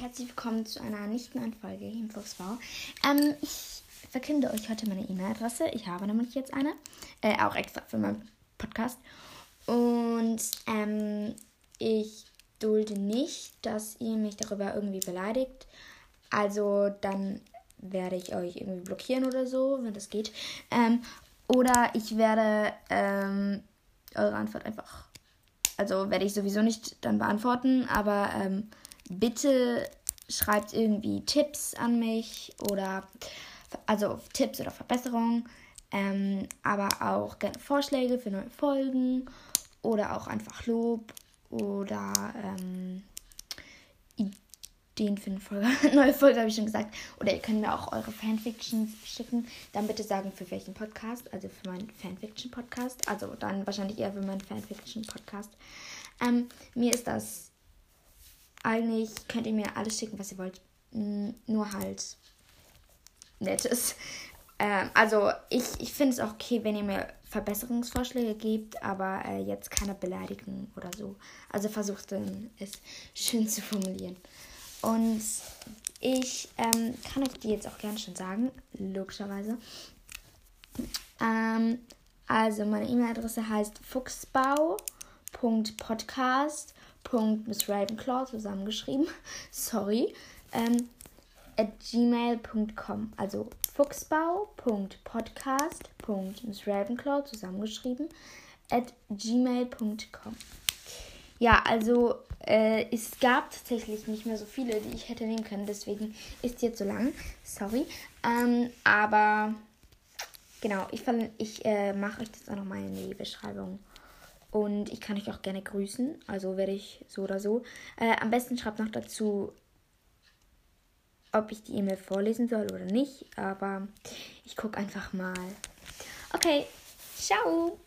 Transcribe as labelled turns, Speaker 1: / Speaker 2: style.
Speaker 1: herzlich willkommen zu einer nicht neuen Folge hier im Fuchsbau. Ähm, ich verkünde euch heute meine E-Mail-Adresse. Ich habe nämlich jetzt eine, äh, auch extra für meinen Podcast. Und ähm, ich dulde nicht, dass ihr mich darüber irgendwie beleidigt. Also dann werde ich euch irgendwie blockieren oder so, wenn das geht. Ähm, oder ich werde ähm, eure Antwort einfach, also werde ich sowieso nicht dann beantworten, aber ähm, bitte schreibt irgendwie Tipps an mich oder also Tipps oder Verbesserungen, ähm, aber auch gerne Vorschläge für neue Folgen oder auch einfach Lob oder ähm, Ideen für eine Folge. neue Folge habe ich schon gesagt. Oder ihr könnt mir auch eure Fanfictions schicken. Dann bitte sagen, für welchen Podcast. Also für meinen Fanfiction-Podcast. Also dann wahrscheinlich eher für meinen Fanfiction-Podcast. Ähm, mir ist das eigentlich könnt ihr mir alles schicken, was ihr wollt. Nur halt nettes. Ähm, also ich, ich finde es auch okay, wenn ihr mir Verbesserungsvorschläge gebt, aber äh, jetzt keine Beleidigung oder so. Also versucht es schön zu formulieren. Und ich ähm, kann euch die jetzt auch gerne schon sagen, logischerweise. Ähm, also meine E-Mail-Adresse heißt fuchsbau.podcast Miss Ravenclaw zusammengeschrieben, sorry, ähm, at gmail.com. Also fuchsbau.podcast.missravenclaw zusammengeschrieben at gmail.com. Ja, also äh, es gab tatsächlich nicht mehr so viele, die ich hätte nehmen können, deswegen ist jetzt so lang. Sorry. Ähm, aber genau, ich, ich äh, mache euch das auch nochmal in die Beschreibung. Und ich kann euch auch gerne grüßen. Also werde ich so oder so. Äh, am besten schreibt noch dazu, ob ich die E-Mail vorlesen soll oder nicht. Aber ich gucke einfach mal. Okay, ciao.